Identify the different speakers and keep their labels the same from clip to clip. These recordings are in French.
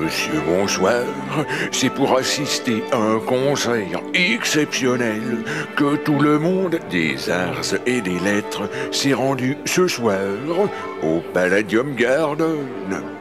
Speaker 1: Monsieur, bonsoir. C'est pour assister à un conseil exceptionnel que tout le monde des arts et des lettres s'est rendu ce soir au Palladium Garden.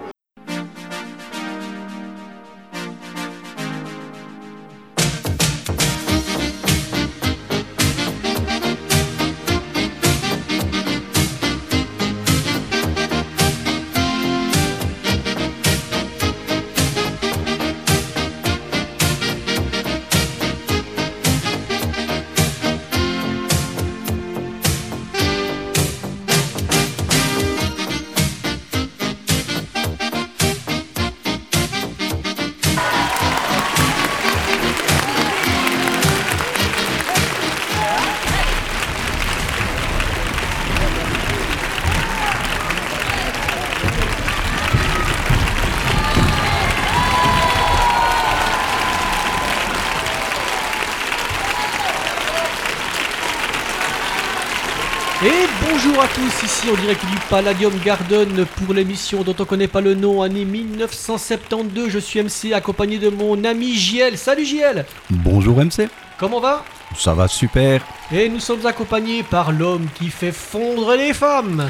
Speaker 2: Ici en direct du Palladium Garden pour l'émission dont on connaît pas le nom, année 1972. Je suis MC accompagné de mon ami JL. Salut JL
Speaker 3: Bonjour MC
Speaker 2: Comment va?
Speaker 3: Ça va super
Speaker 2: Et nous sommes accompagnés par l'homme qui fait fondre les femmes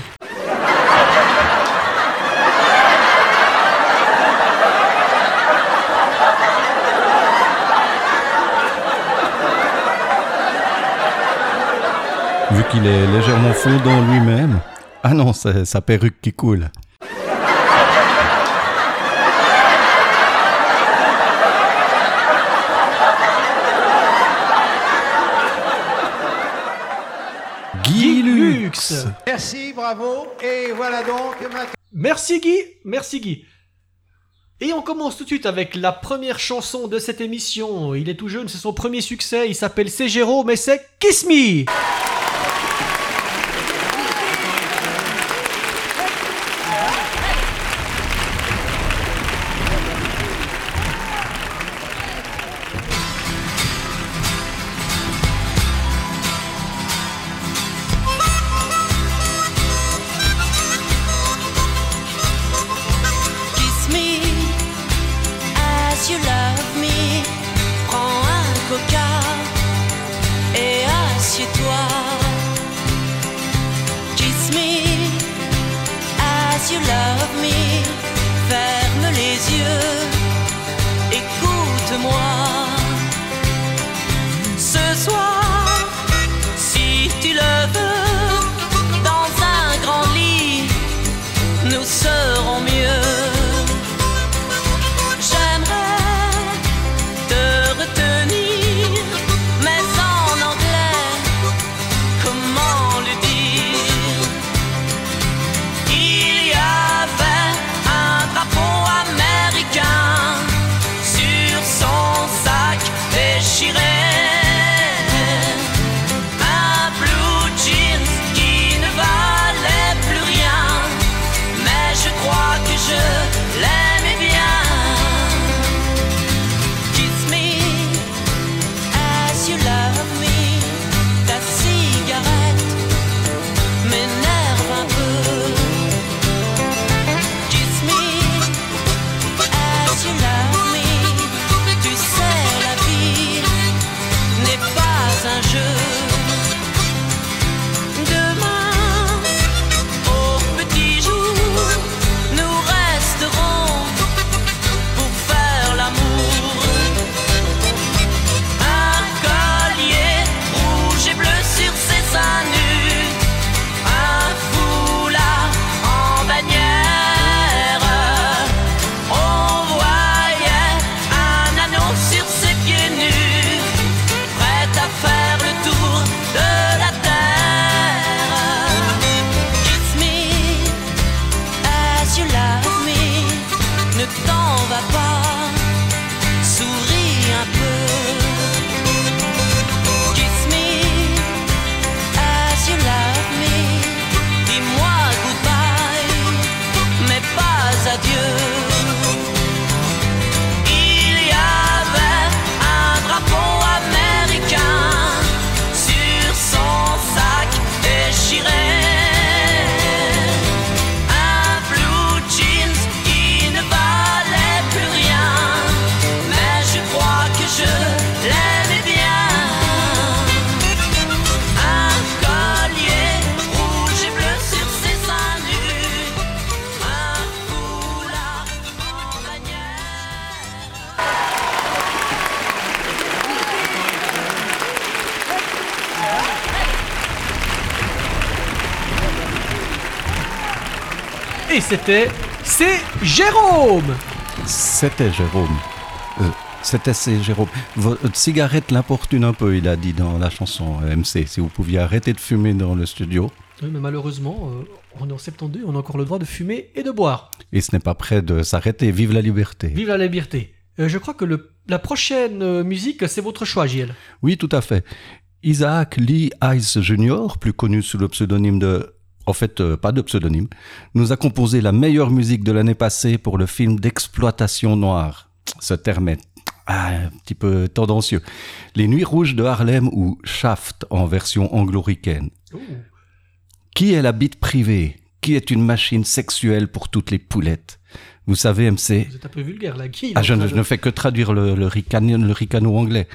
Speaker 3: Vu qu'il est légèrement fondant lui-même. Ah non, c'est sa perruque qui coule. Guy Lux
Speaker 4: Merci, bravo. Et voilà donc
Speaker 2: Merci Guy, merci Guy. Et on commence tout de suite avec la première chanson de cette émission. Il est tout jeune, c'est son premier succès. Il s'appelle Ségéro, mais c'est Kiss Me.
Speaker 5: C'était C'est Jérôme
Speaker 3: C'était Jérôme. Euh, C'était c'est Jérôme. Votre cigarette l'importune un peu, il a dit dans la chanson euh, MC. Si vous pouviez arrêter de fumer dans le studio.
Speaker 5: Oui, mais malheureusement, euh, on est en 72, on a encore le droit de fumer et de boire.
Speaker 3: Et ce n'est pas prêt de s'arrêter. Vive la liberté.
Speaker 5: Vive la liberté. Euh, je crois que le, la prochaine euh, musique, c'est votre choix, JL.
Speaker 3: Oui, tout à fait. Isaac Lee Ice Jr., plus connu sous le pseudonyme de... En fait, euh, pas de pseudonyme, nous a composé la meilleure musique de l'année passée pour le film d'exploitation noire. Ce terme est ah, un petit peu tendancieux. Les Nuits Rouges de Harlem ou Shaft en version anglo-ricaine. Qui est la bite privée? Qui est une machine sexuelle pour toutes les poulettes? Vous savez, MC,
Speaker 5: Vous êtes un peu vulgaire là. Qui
Speaker 3: ah, je, ne, je ne fais que traduire le, le, le ricano anglais.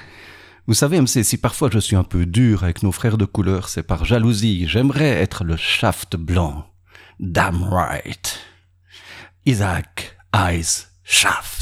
Speaker 3: Vous savez, MC, si parfois je suis un peu dur avec nos frères de couleur, c'est par jalousie. J'aimerais être le shaft blanc. Damn right. Isaac Eyes Shaft.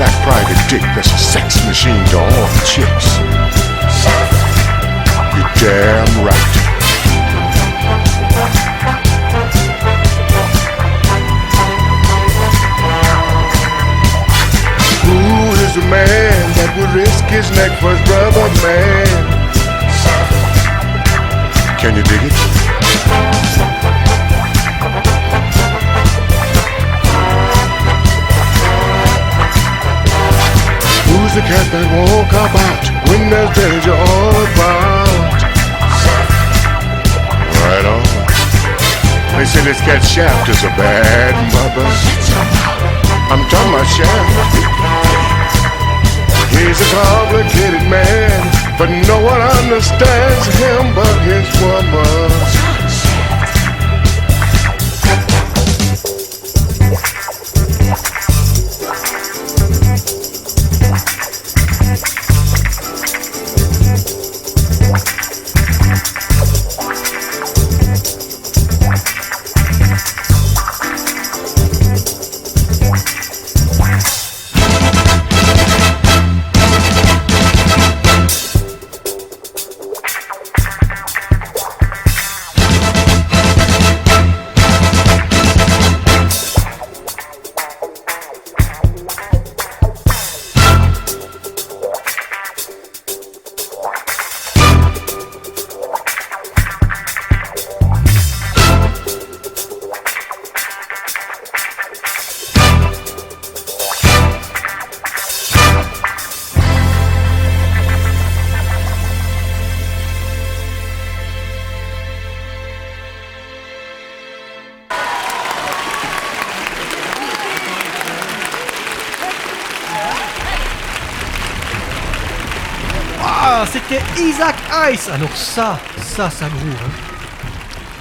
Speaker 6: Black private dick that's a sex machine to all the chicks? You're damn right. Who is the man that would risk his neck for his brother, man? Can you dig it? Who's the cat that won't when there's danger all about? Right on. They say this cat Shaft is a bad mother. I'm talking about Shaft. He's a complicated man, but no one understands him but his woman.
Speaker 5: Alors ça, ça, ça groove.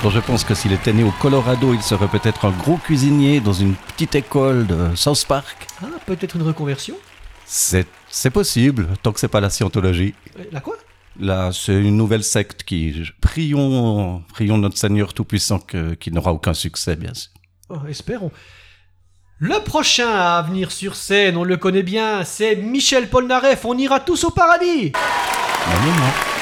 Speaker 5: hein.
Speaker 3: Je pense que s'il était né au Colorado, il serait peut-être un gros cuisinier dans une petite école de South Park.
Speaker 5: Ah, peut-être une reconversion
Speaker 3: C'est c'est possible, tant que c'est pas la scientologie.
Speaker 5: Euh, La quoi?
Speaker 3: Là, c'est une nouvelle secte qui... Prions, prions notre Seigneur Tout-Puissant que- qu'il n'aura aucun succès, bien sûr.
Speaker 5: Oh, Espérons. Le prochain à venir sur scène, on le connaît bien, c'est Michel Polnareff. On ira tous au paradis.
Speaker 3: Non, non, non.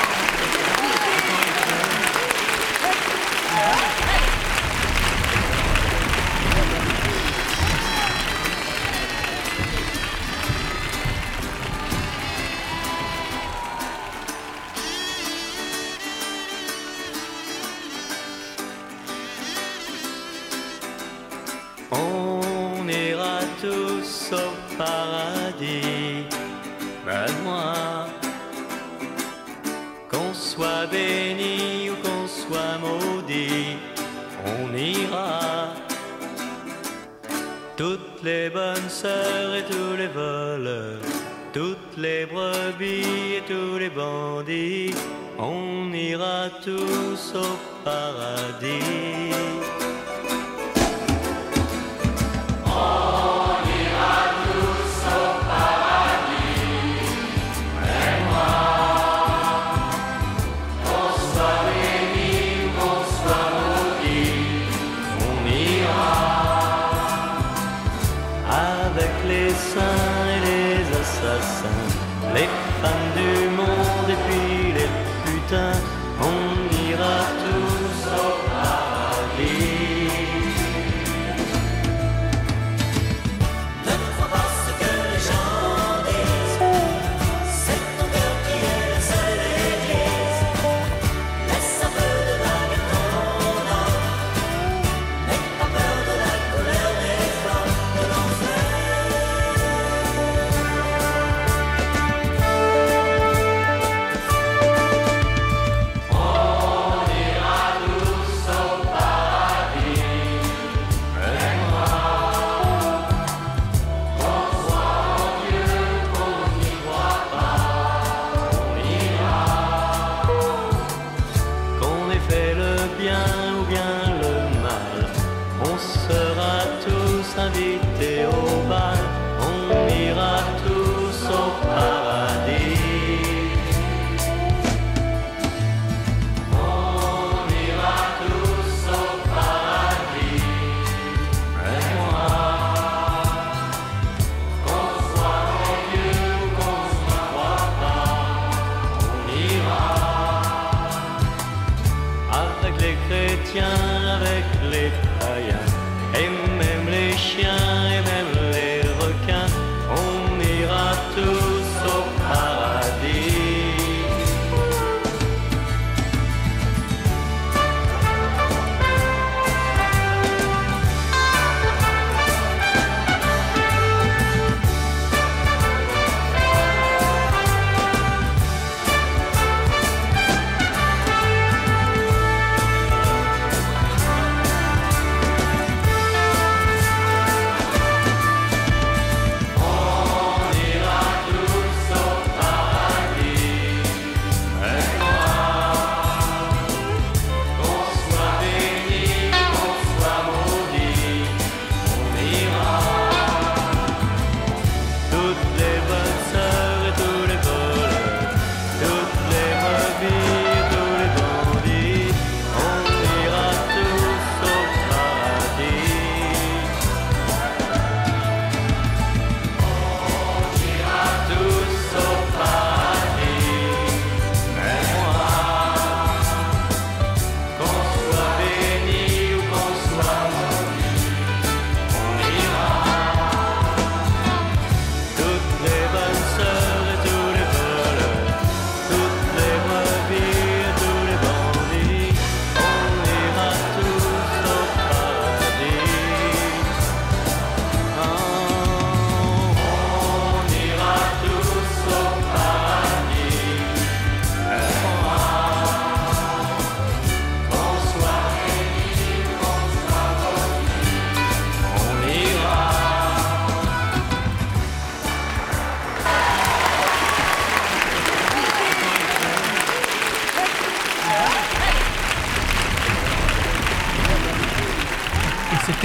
Speaker 7: Soit béni ou qu'on soit maudit, on ira. Toutes les bonnes sœurs et tous les voleurs, toutes les brebis et tous les bandits, on ira tous au paradis. Bien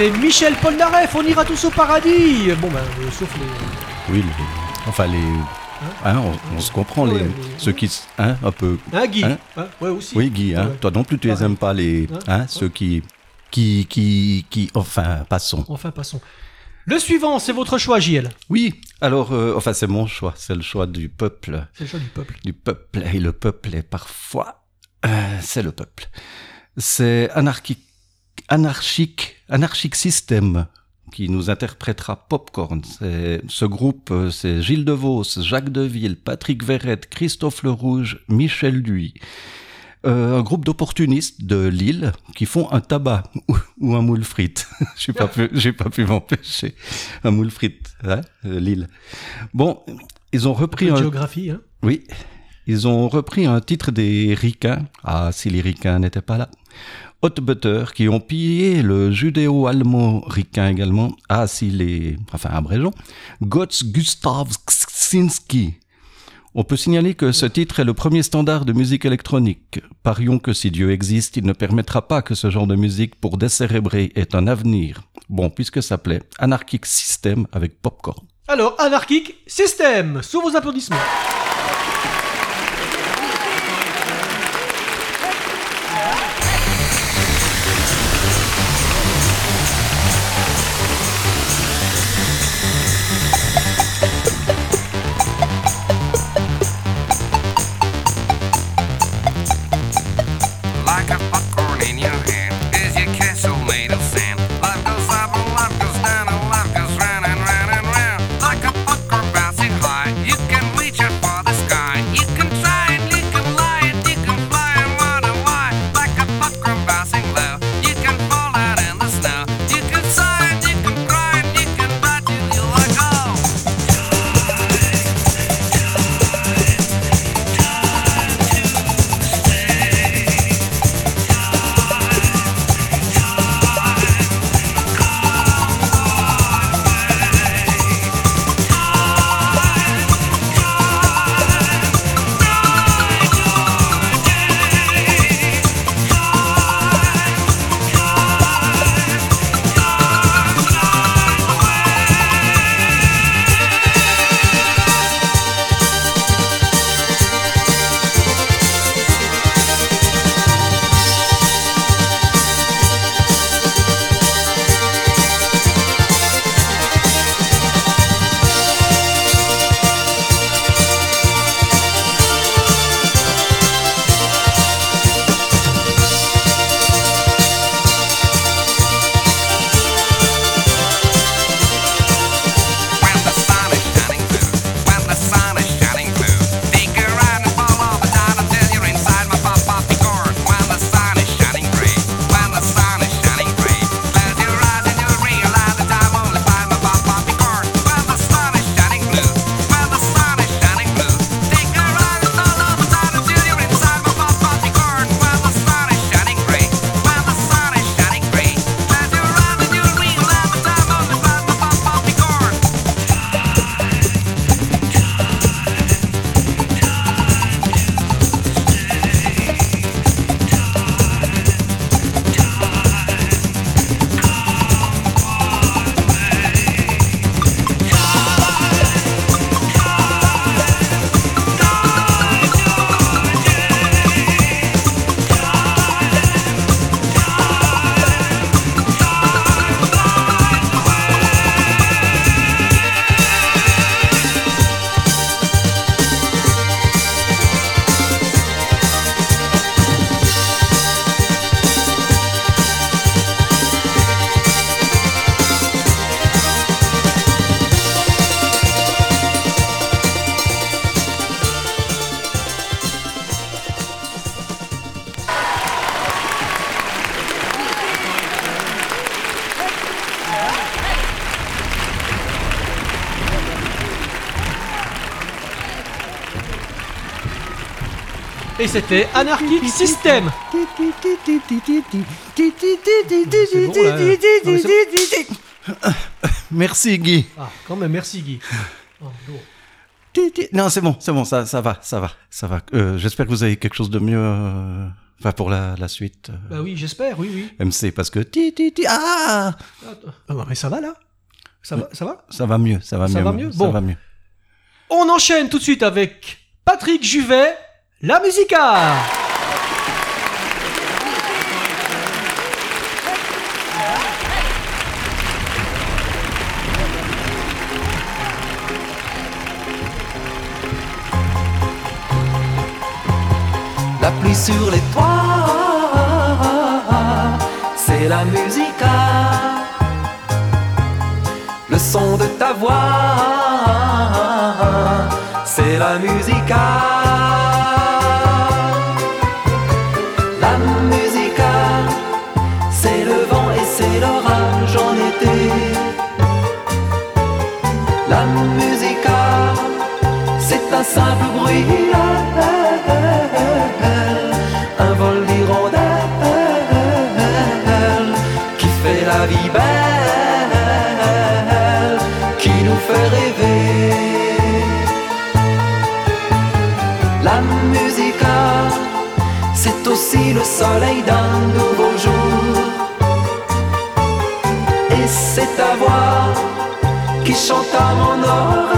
Speaker 8: C'était Michel Polnareff, on ira tous au paradis Bon ben, euh, sauf les...
Speaker 3: Oui, les- enfin les. Hein, on, on se comprend,
Speaker 8: Ouais,
Speaker 3: les, ceux qui. Hein, un peu.
Speaker 8: Hein, Guy
Speaker 3: Hein
Speaker 8: Hein, Ouais, aussi.
Speaker 3: Oui, Guy, hein,
Speaker 8: Ouais.
Speaker 3: toi non plus, tu les aimes pas, les.
Speaker 8: Hein,
Speaker 3: Hein,
Speaker 8: hein.
Speaker 3: ceux qui. Qui. Qui. qui enfin, passons.
Speaker 8: Enfin, passons. Le suivant, c'est votre choix, JL.
Speaker 3: Oui, alors, euh, enfin, c'est mon choix, c'est le choix du peuple.
Speaker 8: C'est le choix du peuple.
Speaker 3: Du peuple, et le peuple est parfois. euh, c'est le peuple. C'est anarchique. Anarchique. Anarchique System qui nous interprétera Popcorn. Ce groupe, euh, c'est Gilles DeVos, Jacques Deville, Patrick Verrette, Christophe Le Rouge, Michel Duy. Euh, un groupe d'opportunistes de Lille qui font un tabac ou, ou un moule frite. j'ai pas pu, j'ai pas pu m'empêcher. Un moule frite, hein, euh, Lille. Bon, ils ont repris un,
Speaker 8: géographie, hein.
Speaker 3: oui, ils ont repris un titre des Ricains. Ah, si les Ricains n'étaient pas là. Hot Butter, qui ont pillé le judéo-allemand ricain également. Ah, si les... Enfin, abrégeons. Gotts Gustav Ksinski. On peut signaler que ce titre est le premier standard de musique électronique. Parions que si Dieu existe, il ne permettra pas que ce genre de musique pour décérébrer ait un avenir. Bon, puisque ça plaît, Anarchic System avec Popcorn.
Speaker 8: Alors, anarchique, système Sous vos applaudissements. C'était Anarchic System.
Speaker 3: Merci Guy.
Speaker 8: Ah, quand même, merci Guy. Oh.
Speaker 3: Non, c'est bon, c'est bon, ça, ça va, ça va, ça va. Euh, J'espère que vous avez quelque chose de mieux euh, Enfin, pour la, la suite. euh,
Speaker 5: Bah oui, j'espère, oui, oui.
Speaker 3: MC, parce que ti ti ti ah.
Speaker 5: Ah non, mais ça va là? Ça va, ça va?
Speaker 3: Ça va mieux, ça va
Speaker 5: Ça
Speaker 3: mieux.
Speaker 5: va mieux?
Speaker 3: Ça
Speaker 5: Bon.
Speaker 3: va mieux.
Speaker 5: On enchaîne tout de suite avec Patrick Juvet, la musica
Speaker 9: La pluie sur les toits, c'est la musica. Le son de ta voix, c'est la musica. Soleil d'un nouveau jour. Et c'est ta voix qui chante à mon oreille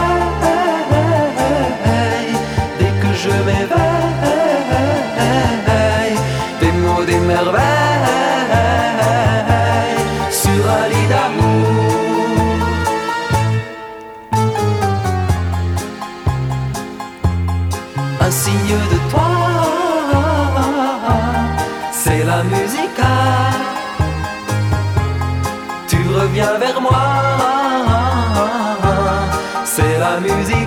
Speaker 9: reviens vers moi. C'est la musica.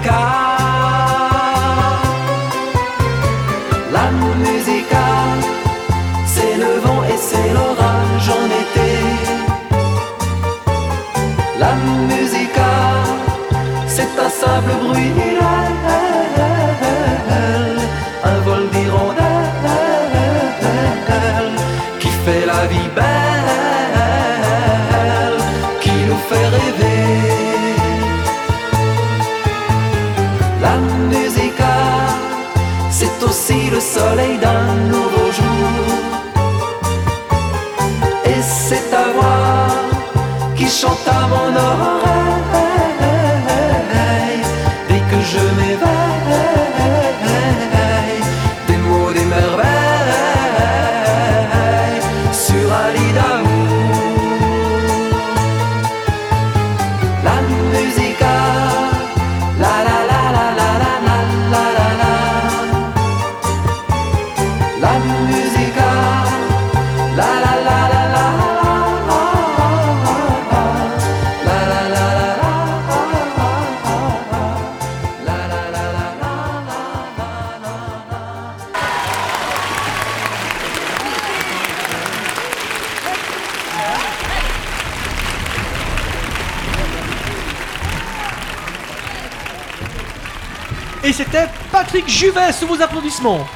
Speaker 9: Et
Speaker 5: c'était Patrick Juvet sous vos applaudissements.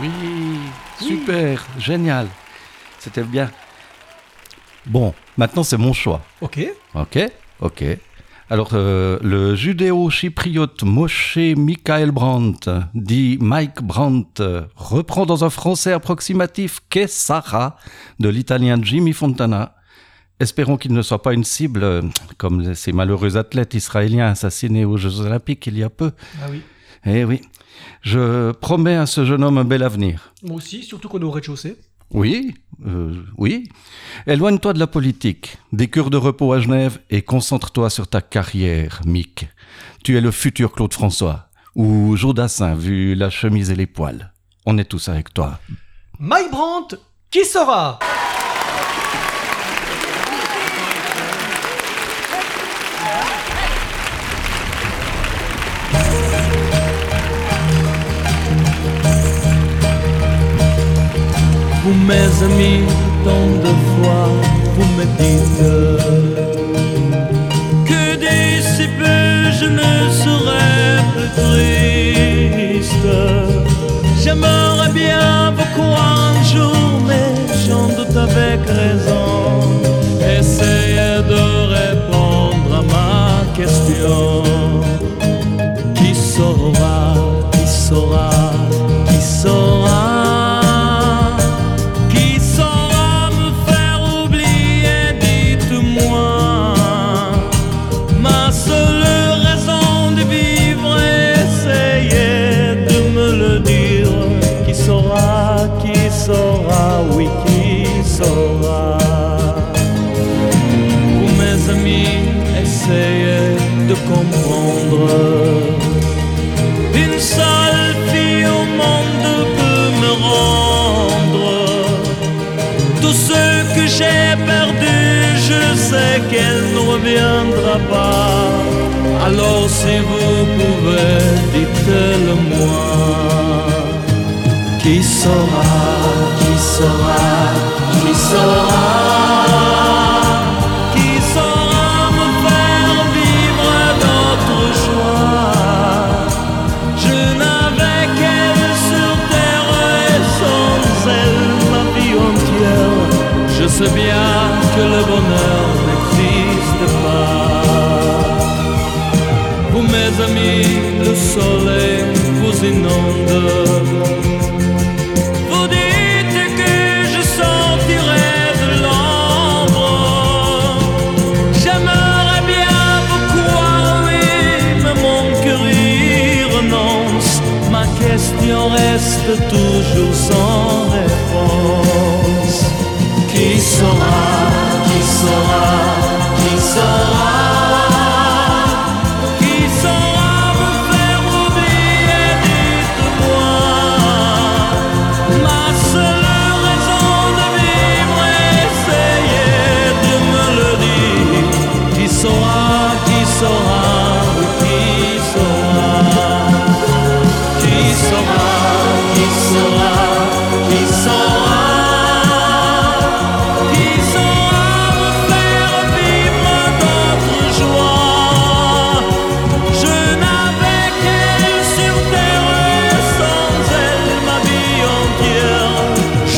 Speaker 3: Oui, super, génial. C'était bien. Bon, maintenant c'est mon choix.
Speaker 5: Ok.
Speaker 3: Ok, ok. Alors, euh, le judéo-chypriote Moshe Michael Brandt, dit Mike Brandt, euh, reprend dans un français approximatif qu'est Sarah de l'italien Jimmy Fontana. Espérons qu'il ne soit pas une cible euh, comme ces malheureux athlètes israéliens assassinés aux Jeux Olympiques il y a peu.
Speaker 5: Ah oui.
Speaker 3: Eh oui, je promets à ce jeune homme un bel avenir.
Speaker 5: Moi aussi, surtout qu'on est au rez-de-chaussée.
Speaker 3: Oui, euh, oui. Éloigne-toi de la politique, des cures de repos à Genève et concentre-toi sur ta carrière, Mick. Tu es le futur Claude François, ou Jodassin, vu la chemise et les poils. On est tous avec toi.
Speaker 5: Mike Brandt, qui sera?
Speaker 7: Vous mes amis, tant de fois vous me dites Que d'ici peu je ne serai plus triste. J'aimerais bien vous croire un jour mais j'en doute avec raison. Essayez de répondre à ma question. Qui saura, qui saura, qui saura Alors si vous pouvez, dites-le moi. Qui saura, qui saura, qui saura, qui saura me faire vivre d'autres joies? Je n'avais qu'elle sur terre et sans elle ma vie entière. Je sais bien que le bonheur vous dites que je sortirai de l'ombre. J'aimerais bien vous croire, mais mon cœur renonce. Ma question reste toujours sans réponse. Qui saura, qui saura, qui saura?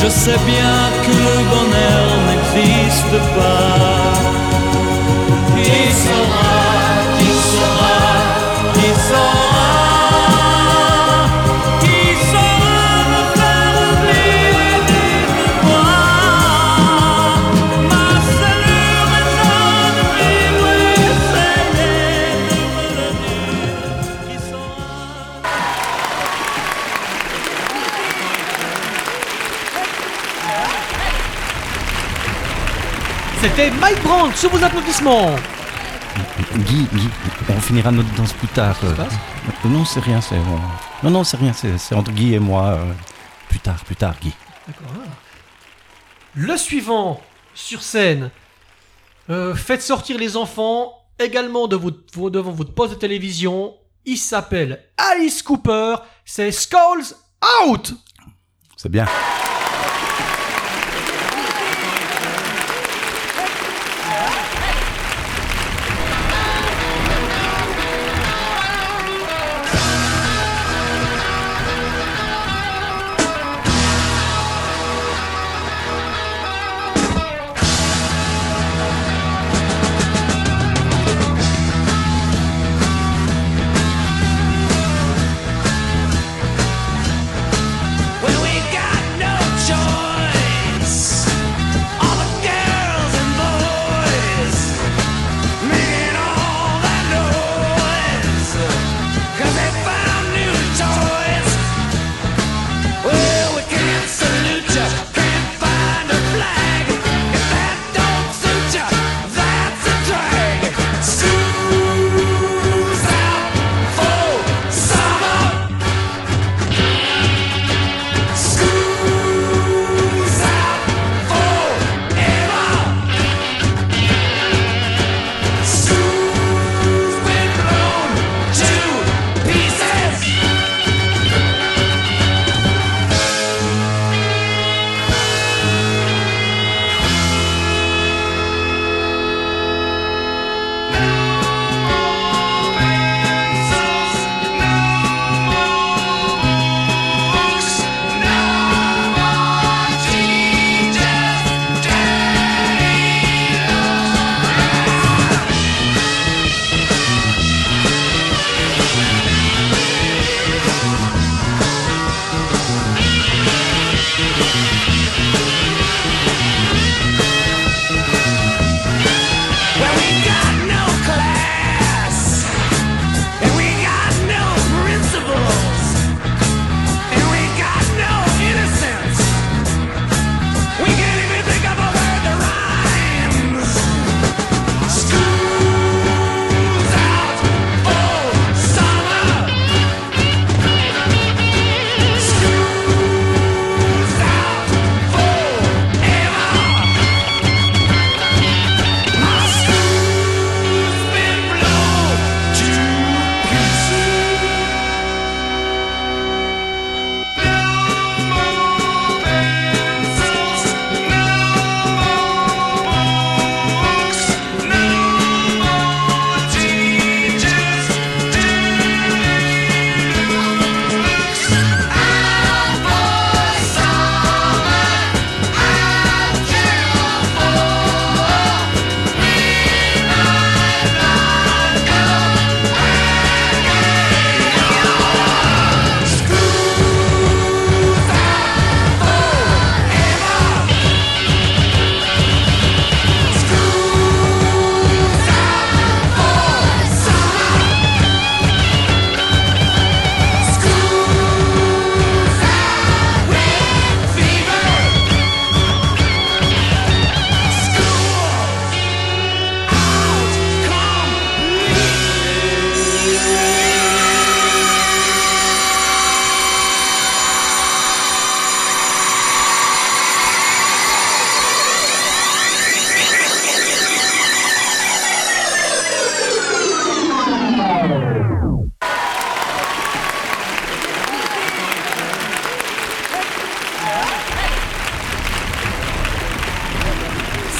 Speaker 7: Je sais bien que le bonheur n'existe pas.
Speaker 5: C'était Mike Brandt sous vos applaudissements.
Speaker 3: Guy, Guy, on finira notre danse plus tard.
Speaker 5: se
Speaker 3: euh.
Speaker 5: passe
Speaker 3: Euh, non, c'est rien. c'est euh, Non, non, c'est rien. C'est entre Guy et moi. Plus tard, plus tard, Guy.
Speaker 5: Le suivant sur scène. Euh, faites sortir les enfants également de votre, devant votre poste de télévision. Il s'appelle Alice Cooper. C'est Skulls Out.
Speaker 3: C'est bien.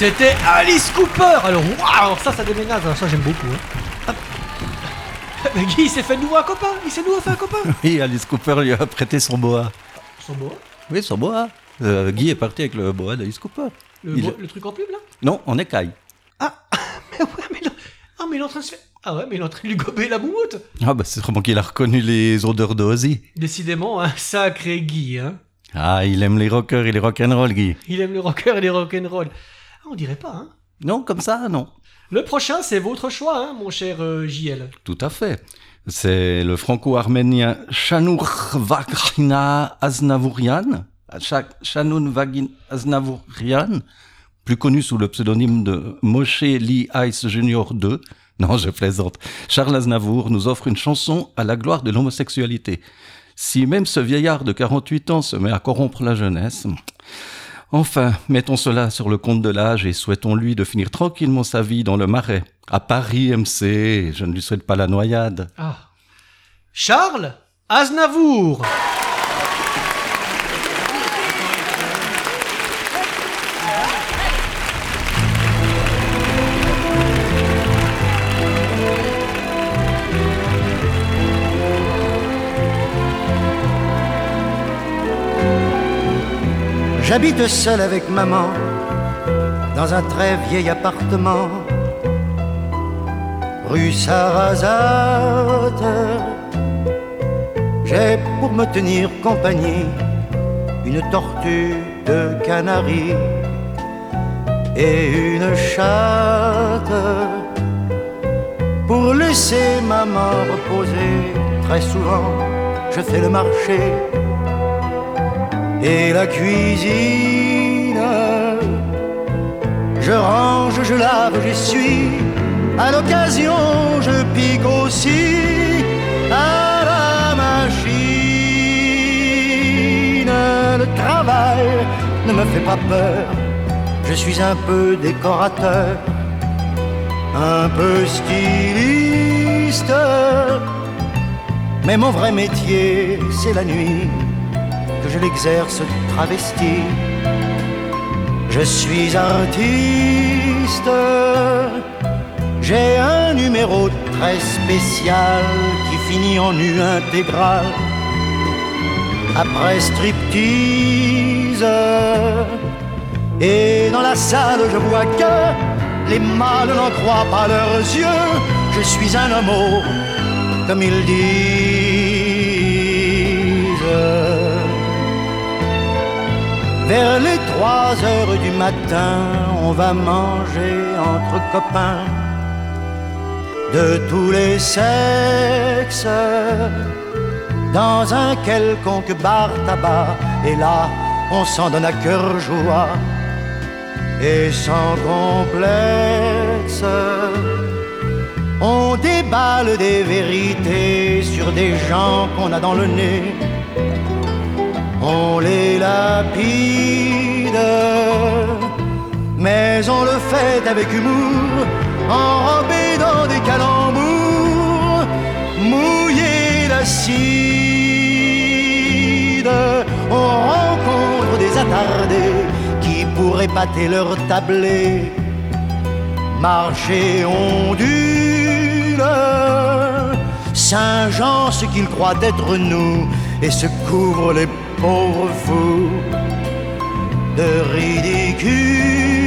Speaker 5: C'était Alice Cooper Alors, waouh Ça, ça déménage. Alors, ça, j'aime beaucoup. hein. Mais Guy, il s'est fait de nouveau un copain. Il s'est de nouveau fait un copain.
Speaker 3: Oui, Alice Cooper lui a prêté son boa.
Speaker 5: Son beau.
Speaker 3: Oui, son boa. Euh, Guy est parti avec le boa d'Alice Cooper.
Speaker 5: Le,
Speaker 3: Il-
Speaker 5: bo- le truc en pub, là?
Speaker 3: Non, en écaille.
Speaker 5: Ah, mais ouais, mais. Ah, mais il est en train de se faire... Ah ouais, mais il est en train de lui gober la moumoute
Speaker 3: Ah bah c'est vraiment qu'il a reconnu les odeurs d'Ozzy.
Speaker 5: Décidément, un sacré Guy, hein.
Speaker 3: Ah, il aime les rockers et les rock'n'roll, Guy.
Speaker 5: Il aime le rocker et les rock'n'roll. On dirait pas, hein.
Speaker 3: Non, comme ça, non.
Speaker 5: Le prochain, c'est votre choix, hein, mon cher euh, JL.
Speaker 3: Tout à fait. C'est le franco-arménien Shanour Vagrina Aznavourian, Shanoun Vagin Aznavourian, plus connu sous le pseudonyme de Moshe Lee Ice Junior II. Non, je plaisante. Charles Aznavour nous offre une chanson à la gloire de l'homosexualité. Si même ce vieillard de 48 ans se met à corrompre la jeunesse, Enfin, mettons cela sur le compte de l'âge et souhaitons-lui de finir tranquillement sa vie dans le marais. À Paris MC, je ne lui souhaite pas la noyade.
Speaker 5: Ah. Charles Aznavour
Speaker 10: J'habite seul avec maman dans un très vieil appartement, rue Sarrazate. J'ai pour me tenir compagnie une tortue de Canaries et une chatte. Pour laisser maman reposer, très souvent je fais le marché et la cuisine. Je range, je lave, j'essuie. À l'occasion, je pique aussi à la machine. Le travail ne me fait pas peur. Je suis un peu décorateur, un peu styliste. Mais mon vrai métier, c'est la nuit je l'exerce travesti. Je suis artiste, j'ai un numéro très spécial qui finit en nu intégral. Après striptease, et dans la salle je vois que les mâles n'en croient pas leurs yeux. Je suis un homo, comme ils disent. Vers les trois heures du matin, on va manger entre copains de tous les sexes dans un quelconque bar tabac. Et là, on s'en donne à cœur joie et sans complexe. On déballe des vérités sur des gens qu'on a dans le nez on les lapide, mais on le fait avec humour, enrobé dans des calembours, mouillé d'acide. On rencontre des attardés qui pourraient pâter leur tablé, marcher ondule. Saint-Jean, ce qu'il croit être nous, et se couvre les pauvres fous de ridicule.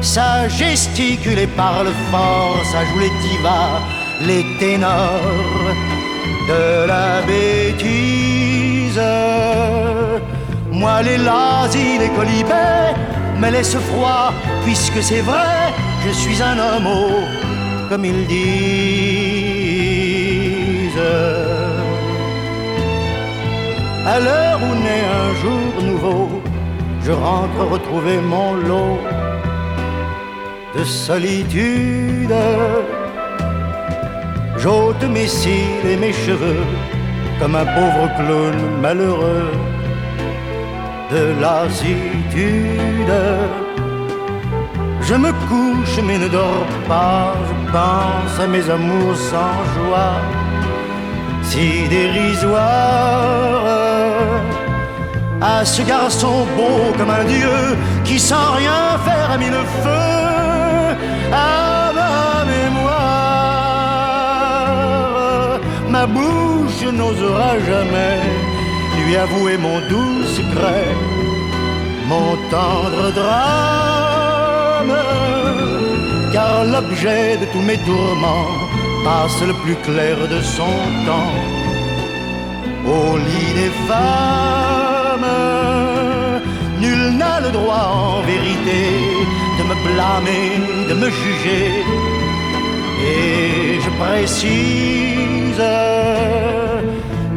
Speaker 10: Ça gesticule et parle fort, ça joue les divas, les ténors de la bêtise. Moi, les lazis, les colibets, me laisse froid, puisque c'est vrai, je suis un homme, comme ils disent. À l'heure où naît un jour nouveau, je rentre retrouver mon lot de solitude. J'ôte mes cils et mes cheveux comme un pauvre clown malheureux de lassitude. Je me couche mais ne dors pas, je pense à mes amours sans joie si dérisoire. à ce garçon beau comme un dieu qui sans rien faire a mis le feu à ma mémoire. Ma bouche n'osera jamais lui avouer mon doux secret, mon tendre drame, car l'objet de tous mes tourments passe le plus clair de son temps au lit des femmes. Nul n'a le droit en vérité de me blâmer, de me juger. Et je précise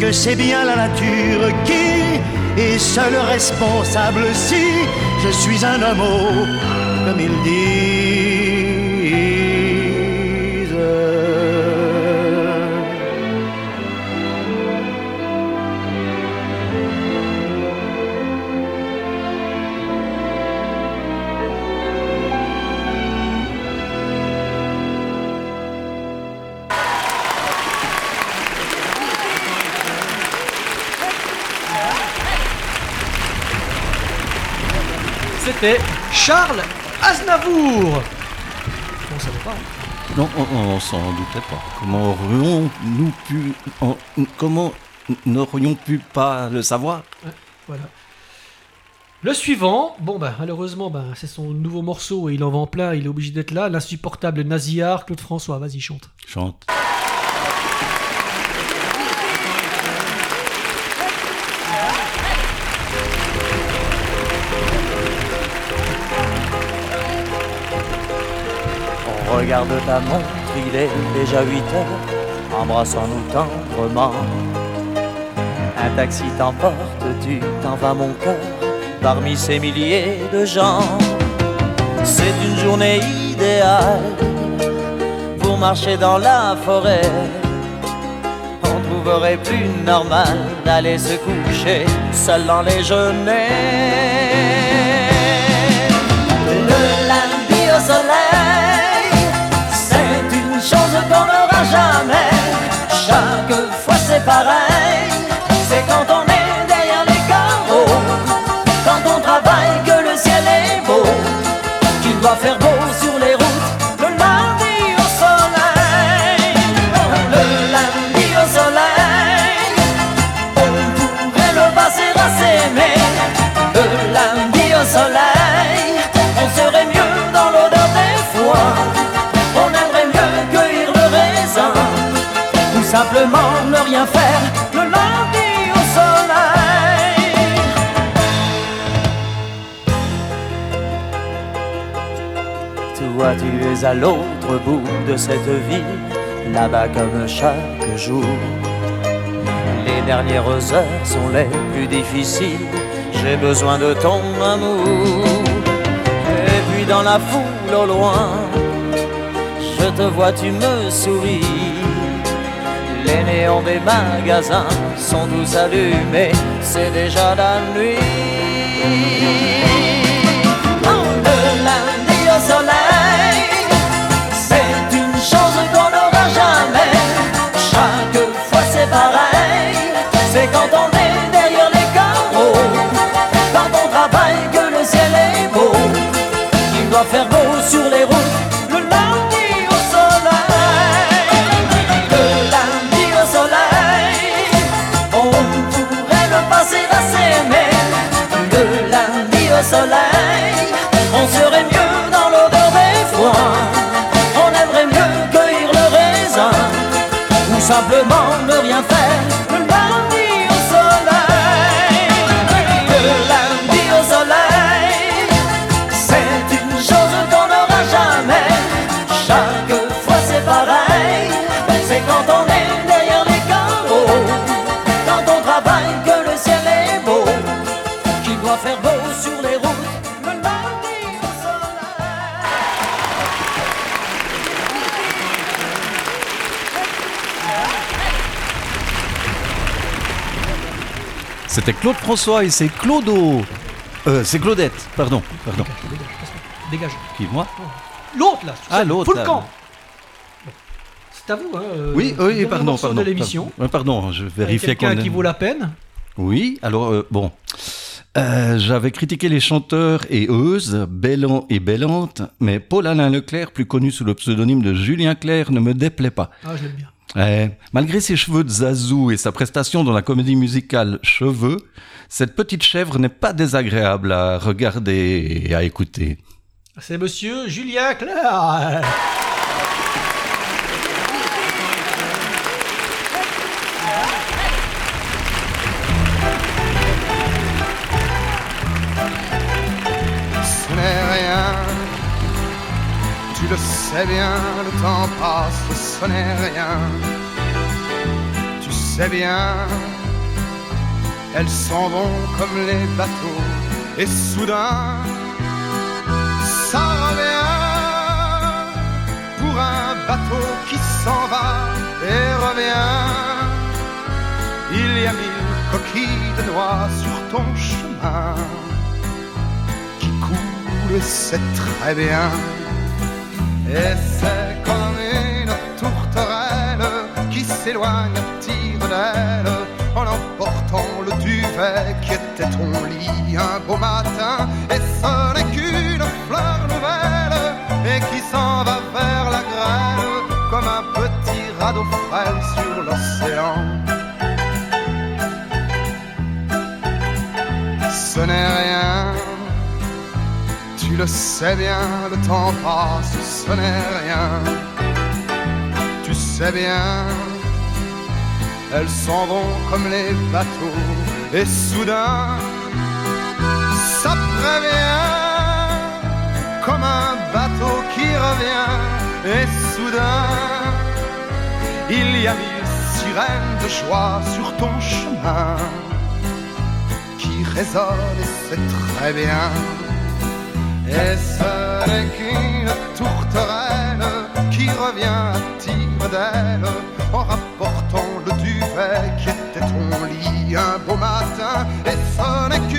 Speaker 10: que c'est bien la nature qui est seule responsable si je suis un homme comme ils disent.
Speaker 5: C'était Charles Aznavour. On savait pas. hein.
Speaker 3: Non, on, on s'en doutait pas. Comment aurions-nous pu... en- comment n'aurions pu pas le savoir?
Speaker 5: Voilà. Le suivant, bon bah malheureusement bah, c'est son nouveau morceau et il en vend plein, il est obligé d'être là, l'insupportable Nazillard, Claude François, vas-y chante.
Speaker 3: Chante.
Speaker 2: Regarde ta montre, il est déjà 8 heures, embrassons-nous tendrement. Un taxi t'emporte, tu t'en vas mon cœur, parmi ces milliers de gens. C'est une journée idéale pour marcher dans la forêt. On trouverait plus normal d'aller se coucher seul dans les genêts. N'aura jamais. Chaque fois c'est pareil, faire. Le lundi au soleil. Toi, tu es à l'autre bout de cette ville, là-bas comme chaque jour. Les dernières heures sont les plus difficiles, j'ai besoin de ton amour. Et puis dans la foule au loin, je te vois, tu me souris. Les néons des magasins sont tous allumés, c'est déjà la nuit. Simplement ne rien faire.
Speaker 3: C'était Claude François et c'est Clodo. Euh, c'est Claudette, pardon, pardon.
Speaker 5: Dégage.
Speaker 3: Qui, moi
Speaker 5: L'autre là,
Speaker 3: Ah, l'autre,
Speaker 5: Full
Speaker 3: là.
Speaker 5: camp. C'est à vous, hein. euh,
Speaker 3: Oui,
Speaker 5: le
Speaker 3: oui, pardon, pardon.
Speaker 5: de l'émission.
Speaker 3: Pardon, pardon, je vérifiais qu'on
Speaker 5: Quelqu'un qui vaut la peine.
Speaker 3: Oui, alors, euh, bon. Euh, J'avais critiqué les chanteurs et eux, Bellan et Bellante, mais Paul-Alain Leclerc, plus connu sous le pseudonyme de Julien Clerc, ne me déplaît pas.
Speaker 5: Ah, je l'aime bien.
Speaker 3: Ouais. Malgré ses cheveux de zazou et sa prestation dans la comédie musicale Cheveux, cette petite chèvre n'est pas désagréable à regarder et à écouter.
Speaker 5: C'est monsieur Julien Clerc.
Speaker 11: Le sais bien, le temps passe, ce n'est rien. Tu sais bien, elles s'en vont comme les bateaux, et soudain, ça revient pour un bateau qui s'en va et revient. Il y a mille coquilles de noix sur ton chemin qui coule, c'est très bien. Et c'est comme une tourterelle qui s'éloigne à tire en emportant le duvet qui était ton lit un beau matin. Et ce n'est qu'une fleur nouvelle et qui s'en va vers la grêle comme un petit radeau frêle sur l'océan. Ce n'est rien. Le sais bien, le temps passe, ce n'est rien. Tu sais bien, elles s'en vont comme les bateaux, et soudain, ça prévient, comme un bateau qui revient, et soudain, il y a mille sirènes de joie sur ton chemin qui résonne et c'est très bien. Et ce n'est qu'une tourterelle qui revient à tire d'aile en rapportant le duvet qui était ton lit un beau matin? Et ce n'est qu'une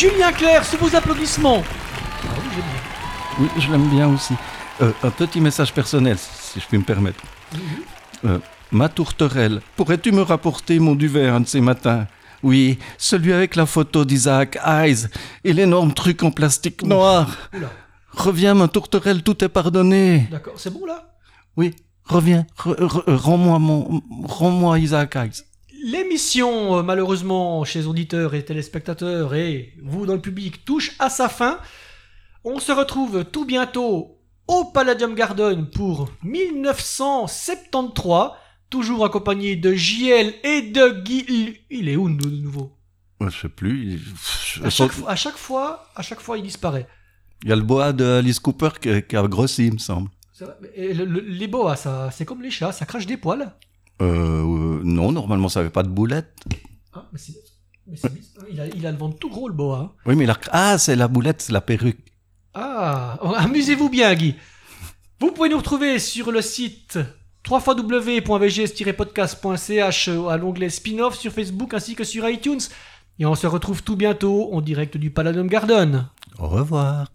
Speaker 5: Julien Clerc sous vos applaudissements. Ah oui, j'aime bien.
Speaker 3: Oui, je l'aime bien aussi. Euh, un petit message personnel, si je puis me permettre. Euh, ma tourterelle, pourrais-tu me rapporter mon duvet un de ces matins? Oui, celui avec la photo d'Isaac Hayes et l'énorme truc en plastique noir.
Speaker 5: Oula.
Speaker 3: Reviens, ma tourterelle, tout est pardonné.
Speaker 5: D'accord, c'est bon là?
Speaker 3: Oui, reviens, re- re- euh, rends-moi mon, rends-moi Isaac Hayes.
Speaker 5: L'émission, euh, malheureusement, chez auditeurs et téléspectateurs et vous dans le public, touche à sa fin. On se retrouve tout bientôt au Palladium Garden pour 1973, toujours accompagné de JL et de Guy. Il est où de nouveau?
Speaker 3: Je sais plus. il-
Speaker 5: à chaque, fois, à chaque fois, à chaque fois, il disparaît.
Speaker 3: Il y a le bois de Alice Cooper qui, a grossi, il me semble.
Speaker 5: Et le- le- les boas, ça, c'est comme les chats, ça crache des poils.
Speaker 3: Euh, non, normalement, ça avait pas de boulette.
Speaker 5: Ah, mais c'est- mais c'est- il, a, il a le ventre tout gros, le boa. hein.
Speaker 3: Oui, mais la... ah, c'est la boulette, c'est la perruque.
Speaker 5: Ah, oh, amusez-vous bien, Guy. Vous pouvez nous retrouver sur le site www.vgs-podcast.ch à l'onglet spin-off sur Facebook ainsi que sur iTunes. Et on se retrouve tout bientôt en direct du Palladium Garden.
Speaker 3: Au revoir.